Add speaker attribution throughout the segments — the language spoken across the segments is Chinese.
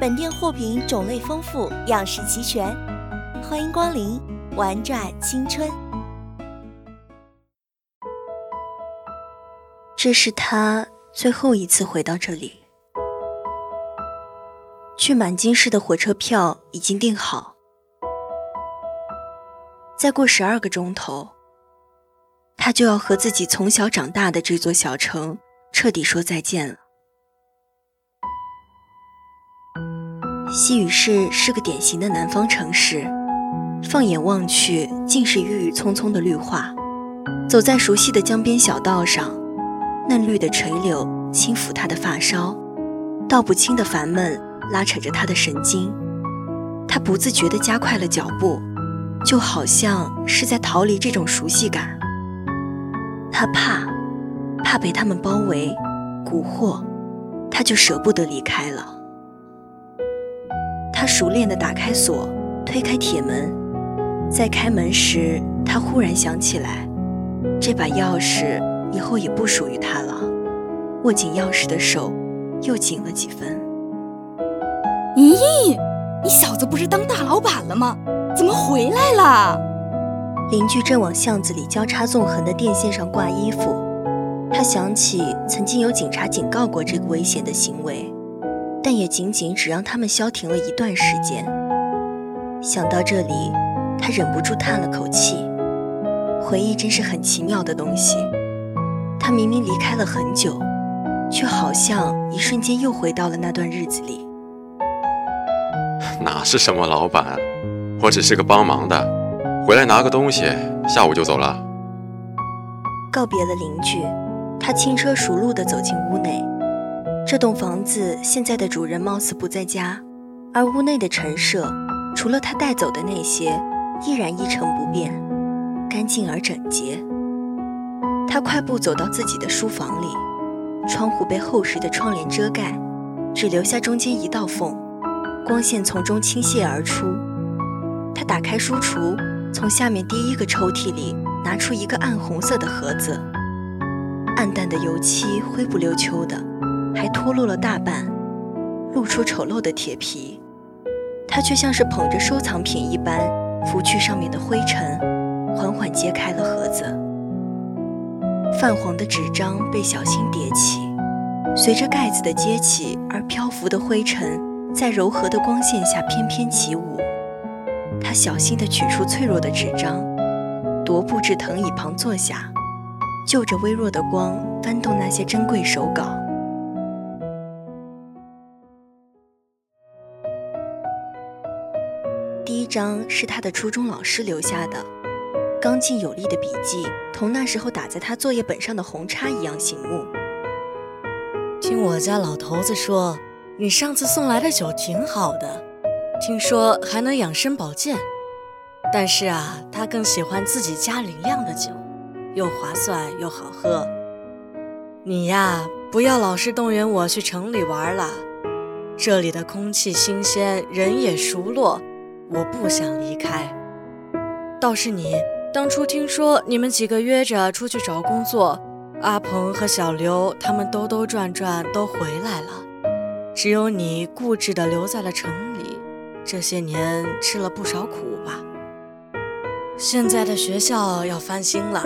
Speaker 1: 本店货品种类丰富，样式齐全，欢迎光临，玩转青春。
Speaker 2: 这是他最后一次回到这里。去满京市的火车票已经订好，再过十二个钟头，他就要和自己从小长大的这座小城彻底说再见了。西屿市是个典型的南方城市，放眼望去尽是郁郁葱葱的绿化。走在熟悉的江边小道上，嫩绿的垂柳轻抚他的发梢，道不清的烦闷。拉扯着他的神经，他不自觉地加快了脚步，就好像是在逃离这种熟悉感。他怕，怕被他们包围、蛊惑，他就舍不得离开了。他熟练地打开锁，推开铁门，在开门时，他忽然想起来，这把钥匙以后也不属于他了。握紧钥匙的手又紧了几分。
Speaker 3: 咦，你小子不是当大老板了吗？怎么回来了？
Speaker 2: 邻居正往巷子里交叉纵横的电线上挂衣服。他想起曾经有警察警告过这个危险的行为，但也仅仅只让他们消停了一段时间。想到这里，他忍不住叹了口气。回忆真是很奇妙的东西。他明明离开了很久，却好像一瞬间又回到了那段日子里。
Speaker 4: 哪是什么老板，我只是个帮忙的，回来拿个东西，下午就走了。
Speaker 2: 告别了邻居，他轻车熟路地走进屋内。这栋房子现在的主人貌似不在家，而屋内的陈设，除了他带走的那些，依然一成不变，干净而整洁。他快步走到自己的书房里，窗户被厚实的窗帘遮盖，只留下中间一道缝。光线从中倾泻而出，他打开书橱，从下面第一个抽屉里拿出一个暗红色的盒子，暗淡的油漆灰不溜秋的，还脱落了大半，露出丑陋的铁皮。他却像是捧着收藏品一般，拂去上面的灰尘，缓缓揭开了盒子。泛黄的纸张被小心叠起，随着盖子的揭起而漂浮的灰尘。在柔和的光线下翩翩起舞。他小心地取出脆弱的纸张，踱步至藤椅旁坐下，就着微弱的光翻动那些珍贵手稿。张是他的初中老师留下的，刚劲有力的笔记，同那时候打在他作业本上的红叉一样醒目。
Speaker 5: 听我家老头子说。你上次送来的酒挺好的，听说还能养生保健。但是啊，他更喜欢自己家里酿的酒，又划算又好喝。你呀，不要老是动员我去城里玩了。这里的空气新鲜，人也熟络，我不想离开。倒是你，当初听说你们几个约着出去找工作，阿鹏和小刘他们兜兜转转都回来了，只有你固执地留在了城里。这些年吃了不少苦吧？现在的学校要翻新了，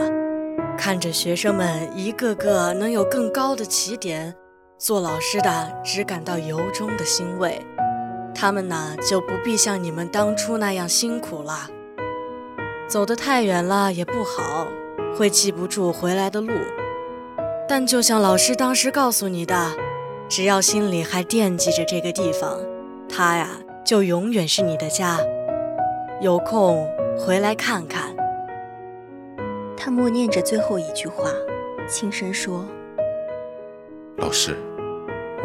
Speaker 5: 看着学生们一个个能有更高的起点，做老师的只感到由衷的欣慰。他们呢，就不必像你们当初那样辛苦了。走得太远了也不好，会记不住回来的路。但就像老师当时告诉你的，只要心里还惦记着这个地方，它呀，就永远是你的家。有空回来看看。
Speaker 2: 他默念着最后一句话，轻声说：“
Speaker 4: 老师，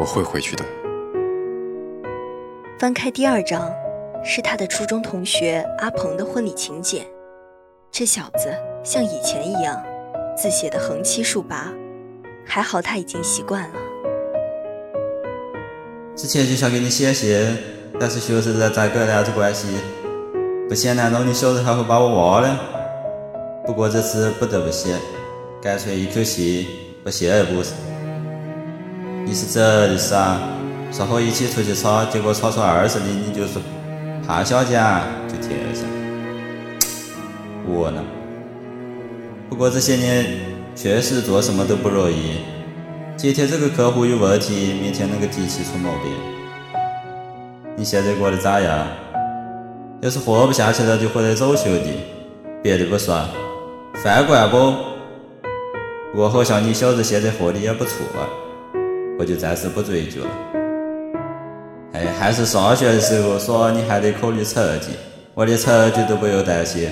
Speaker 4: 我会回去的。”
Speaker 2: 翻开第二章，是他的初中同学阿鹏的婚礼请柬。这小子像以前一样，字写的横七竖八，还好他已经习惯了。
Speaker 6: 之前就想给你写信，但是学生在在隔两子关系，不写难道你小子还会把我忘了？不过这次不得不写，干脆一口气不写也不是。你是真的傻。说好一起出去炒，结果炒出二十里，你就说怕小奖就贴了下。窝囊。不过这些年确实做什么都不容易。今天这个客户有问题，明天那个机器出毛病。你现在过得咋样？要是活不下去了，就回来找兄弟。别的不说，饭馆不？不过好像你小子现在活的也不错，我就暂时不追究了。哎，还是上学的时候说你还得考虑成绩，我连成绩都不用担心，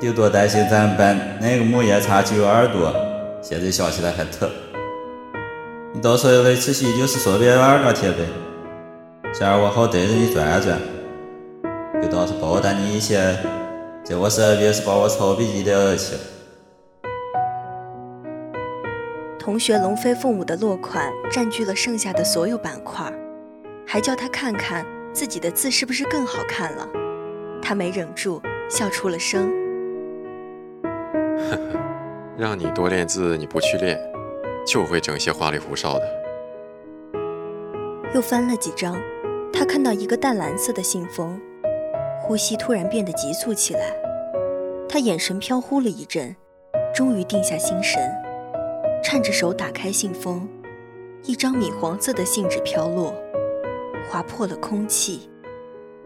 Speaker 6: 顶多担心咱班哪个母夜叉揪耳朵，现在想起来还疼。你到时候来吃喜就是顺便玩两天呗，这样我好带着你转转，就当是报答你以前在我身边是帮我抄笔记的恩情。
Speaker 2: 同学龙飞凤舞的落款占据了剩下的所有板块。还叫他看看自己的字是不是更好看了，他没忍住笑出了声。
Speaker 4: 呵呵，让你多练字，你不去练，就会整些花里胡哨的。
Speaker 2: 又翻了几张，他看到一个淡蓝色的信封，呼吸突然变得急促起来。他眼神飘忽了一阵，终于定下心神，颤着手打开信封，一张米黄色的信纸飘落。划破了空气，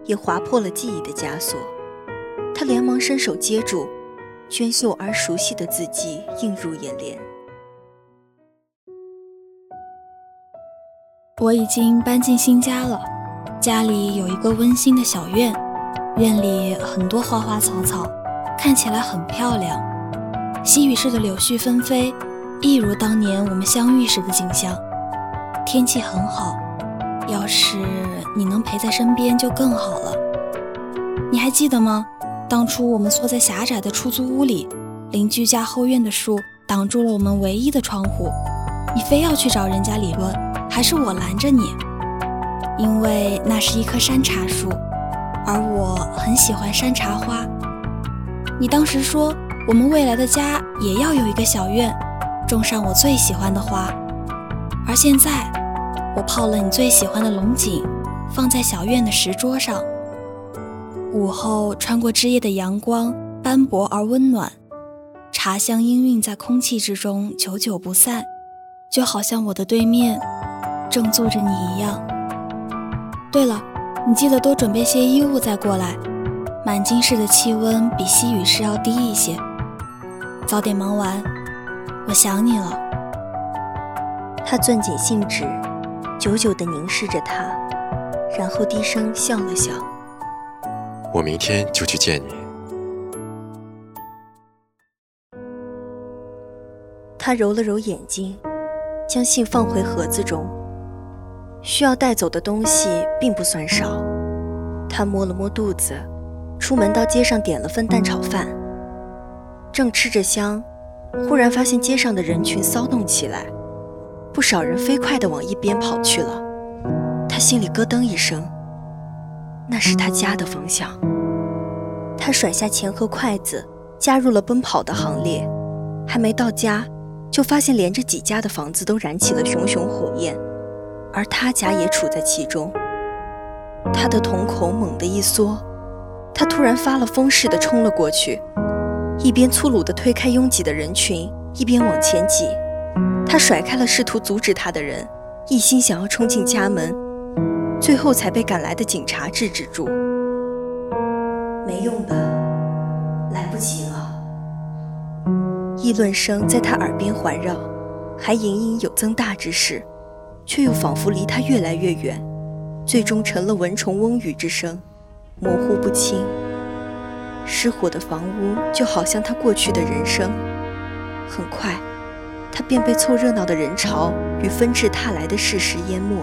Speaker 2: 也划破了记忆的枷锁。他连忙伸手接住，娟秀而熟悉的字迹映入眼帘。
Speaker 3: 我已经搬进新家了，家里有一个温馨的小院，院里很多花花草草，看起来很漂亮。西雨市的柳絮纷飞，一如当年我们相遇时的景象。天气很好。要是你能陪在身边就更好了。你还记得吗？当初我们缩在狭窄的出租屋里，邻居家后院的树挡住了我们唯一的窗户，你非要去找人家理论，还是我拦着你？因为那是一棵山茶树，而我很喜欢山茶花。你当时说我们未来的家也要有一个小院，种上我最喜欢的花，而现在。我泡了你最喜欢的龙井，放在小院的石桌上。午后穿过枝叶的阳光斑驳而温暖，茶香氤氲在空气之中，久久不散，就好像我的对面正坐着你一样。对了，你记得多准备些衣物再过来。满京市的气温比西雨市要低一些。早点忙完，我想你了。
Speaker 2: 他攥紧信纸。久久地凝视着他，然后低声笑了笑。
Speaker 4: 我明天就去见你。
Speaker 2: 他揉了揉眼睛，将信放回盒子中。需要带走的东西并不算少。他摸了摸肚子，出门到街上点了份蛋炒饭。正吃着香，忽然发现街上的人群骚动起来。不少人飞快地往一边跑去了，他心里咯噔一声，那是他家的方向。他甩下钱和筷子，加入了奔跑的行列。还没到家，就发现连着几家的房子都燃起了熊熊火焰，而他家也处在其中。他的瞳孔猛地一缩，他突然发了疯似的冲了过去，一边粗鲁地推开拥挤的人群，一边往前挤。他甩开了试图阻止他的人，一心想要冲进家门，最后才被赶来的警察制止住。没用的，来不及了。议论声在他耳边环绕，还隐隐有增大之势，却又仿佛离他越来越远。最终成了蚊虫嗡语之声，模糊不清。失火的房屋就好像他过去的人生，很快，他便被凑热闹的人潮与纷至沓来的事实淹没。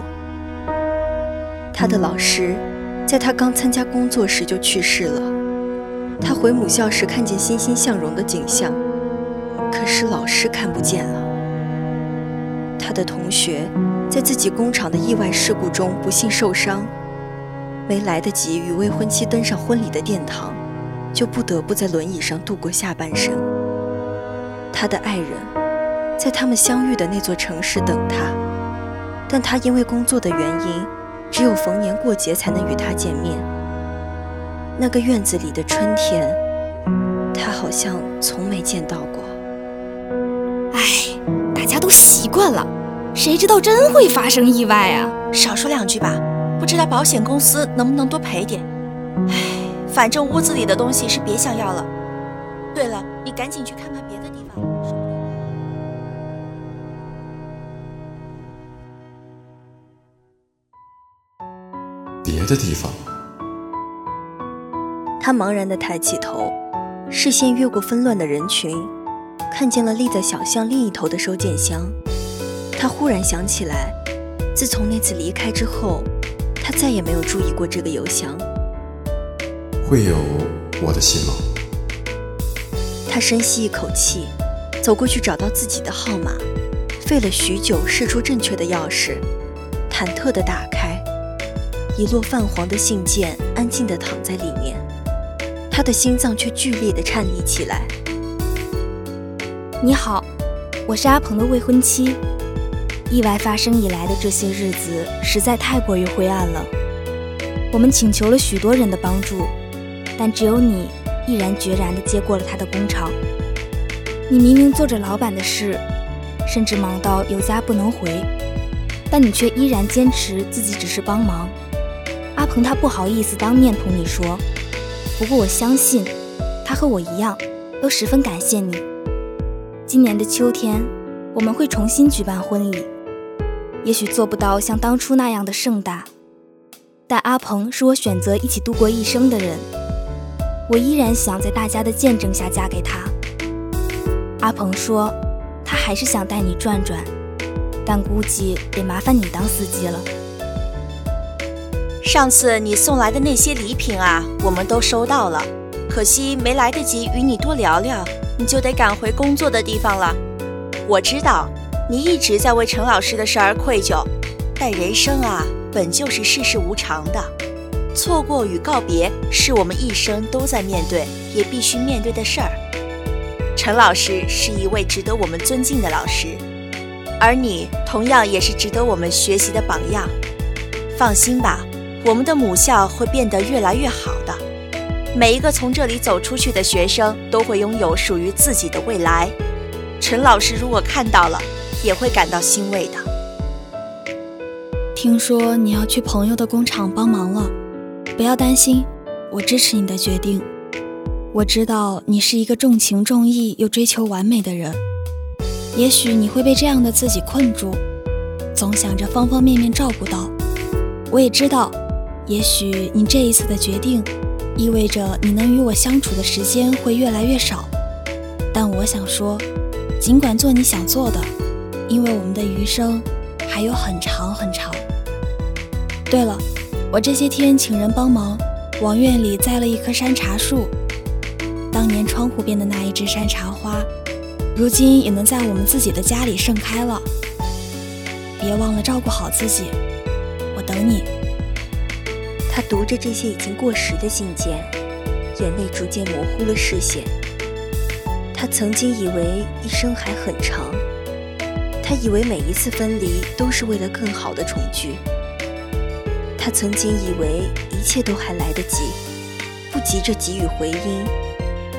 Speaker 2: 他的老师，在他刚参加工作时就去世了。他回母校时看见欣欣向荣的景象，可是老师看不见了。他的同学。在自己工厂的意外事故中不幸受伤，没来得及与未婚妻登上婚礼的殿堂，就不得不在轮椅上度过下半生。他的爱人，在他们相遇的那座城市等他，但他因为工作的原因，只有逢年过节才能与他见面。那个院子里的春天，他好像从没见到过。
Speaker 3: 唉，大家都习惯了。谁知道真会发生意外啊！
Speaker 1: 少说两句吧，不知道保险公司能不能多赔点。唉，反正屋子里的东西是别想要了。对了，你赶紧去看看
Speaker 4: 别的地方。
Speaker 2: 他茫然地抬起头，视线越过纷乱的人群，看见了立在小巷另一头的收件箱。他忽然想起来，自从那次离开之后，他再也没有注意过这个邮箱。
Speaker 4: 会有我的信吗？
Speaker 2: 他深吸一口气，走过去找到自己的号码，费了许久试出正确的钥匙，忐忑地打开，一摞泛黄的信件安静地躺在里面，他的心脏却剧烈地颤栗起来。
Speaker 3: 你好，我是阿鹏的未婚妻。意外发生以来的这些日子实在太过于灰暗了。我们请求了许多人的帮助，但只有你毅然决然地接过了他的工厂。你明明做着老板的事，甚至忙到有家不能回，但你却依然坚持自己只是帮忙。阿鹏他不好意思当面同你说，不过我相信，他和我一样，都十分感谢你。今年的秋天，我们会重新举办婚礼。也许做不到像当初那样的盛大，但阿鹏是我选择一起度过一生的人，我依然想在大家的见证下嫁给他。阿鹏说，他还是想带你转转，但估计得麻烦你当司机了。
Speaker 1: 上次你送来的那些礼品啊，我们都收到了，可惜没来得及与你多聊聊，你就得赶回工作的地方了。我知道。你一直在为陈老师的事而愧疚，但人生啊，本就是世事无常的，错过与告别是我们一生都在面对，也必须面对的事儿。陈老师是一位值得我们尊敬的老师，而你同样也是值得我们学习的榜样。放心吧，我们的母校会变得越来越好的，每一个从这里走出去的学生都会拥有属于自己的未来。陈老师如果看到了，也会感到欣慰的。
Speaker 3: 听说你要去朋友的工厂帮忙了，不要担心，我支持你的决定。我知道你是一个重情重义又追求完美的人，也许你会被这样的自己困住，总想着方方面面照顾到。我也知道，也许你这一次的决定，意味着你能与我相处的时间会越来越少。但我想说，尽管做你想做的。因为我们的余生还有很长很长。对了，我这些天请人帮忙往院里栽了一棵山茶树。当年窗户边的那一枝山茶花，如今也能在我们自己的家里盛开了。别忘了照顾好自己，我等你。
Speaker 2: 他读着这些已经过时的信件，眼泪逐渐模糊了视线。他曾经以为一生还很长，他以为每一次分离都是为了更好的重聚。他曾经以为一切都还来得及，不急着给予回音。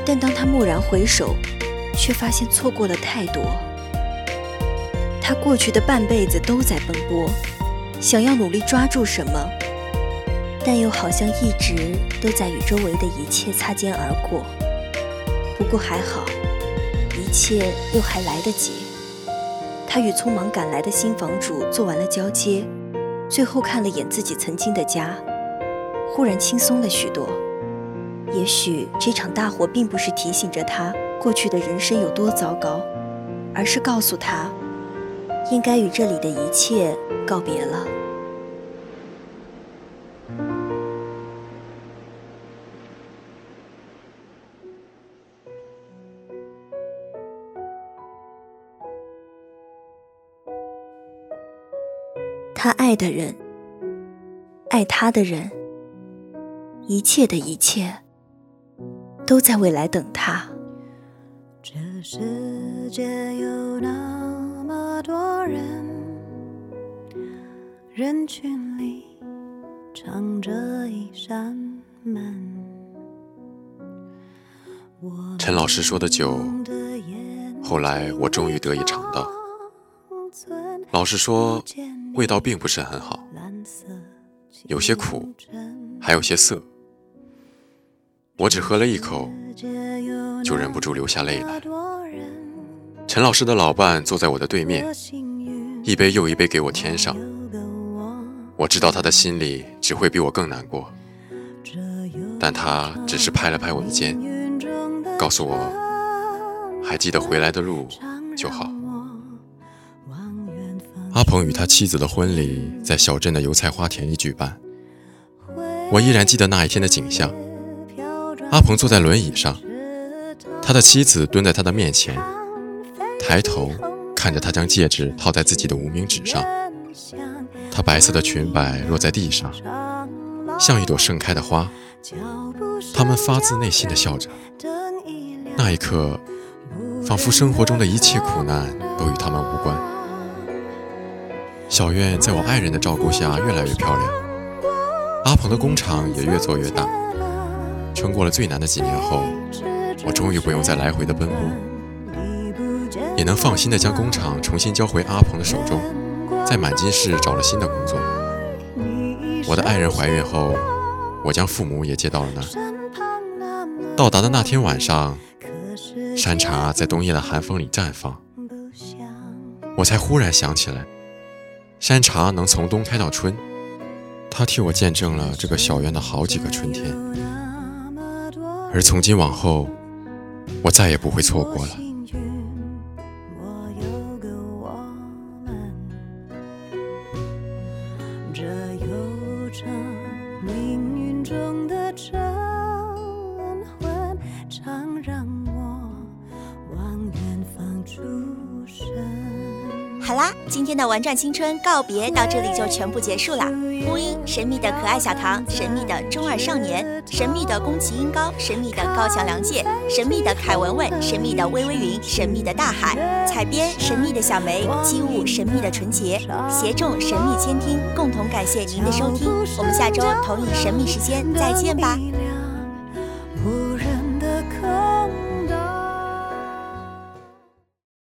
Speaker 2: 但当他蓦然回首，却发现错过了太多。他过去的半辈子都在奔波，想要努力抓住什么，但又好像一直都在与周围的一切擦肩而过。不过还好。一切又还来得及。他与匆忙赶来的新房主做完了交接，最后看了眼自己曾经的家，忽然轻松了许多。也许这场大火并不是提醒着他过去的人生有多糟糕，而是告诉他，应该与这里的一切告别了。他爱的人，爱他的人，一切的一切，都在未来等他。
Speaker 7: 这世界有那么多人，人群里藏着一扇门。
Speaker 4: 陈老师说的酒，后来我终于得以尝到。老师说。味道并不是很好，有些苦，还有些涩。我只喝了一口，就忍不住流下泪来。陈老师的老伴坐在我的对面，一杯又一杯给我添上。我知道他的心里只会比我更难过，但他只是拍了拍我的肩，告诉我还记得回来的路就好。阿鹏与他妻子的婚礼在小镇的油菜花田里举办。我依然记得那一天的景象。阿鹏坐在轮椅上，他的妻子蹲在他的面前，抬头看着他将戒指套在自己的无名指上。她白色的裙摆落在地上，像一朵盛开的花。他们发自内心的笑着。那一刻，仿佛生活中的一切苦难都与他们无关。小院在我爱人的照顾下越来越漂亮，阿鹏的工厂也越做越大。撑过了最难的几年后，我终于不用再来回的奔波，也能放心的将工厂重新交回阿鹏的手中，在满金市找了新的工作。我的爱人怀孕后，我将父母也接到了那儿。到达的那天晚上，山茶在冬夜的寒风里绽放，我才忽然想起来。山茶能从冬开到春，它替我见证了这个小院的好几个春天，而从今往后，我再也不会错过了。
Speaker 1: 好啦，今天的玩转青春告别到这里就全部结束了。播音：神秘的可爱小唐，神秘的中二少年，神秘的宫崎英高，神秘的高桥良介，神秘的凯文文，神秘的微微云，神秘的大海。采编：神秘的小梅，机务：神秘的纯洁，协众：神秘监听，共同感谢您的收听。我们下周同一神秘时间再见吧。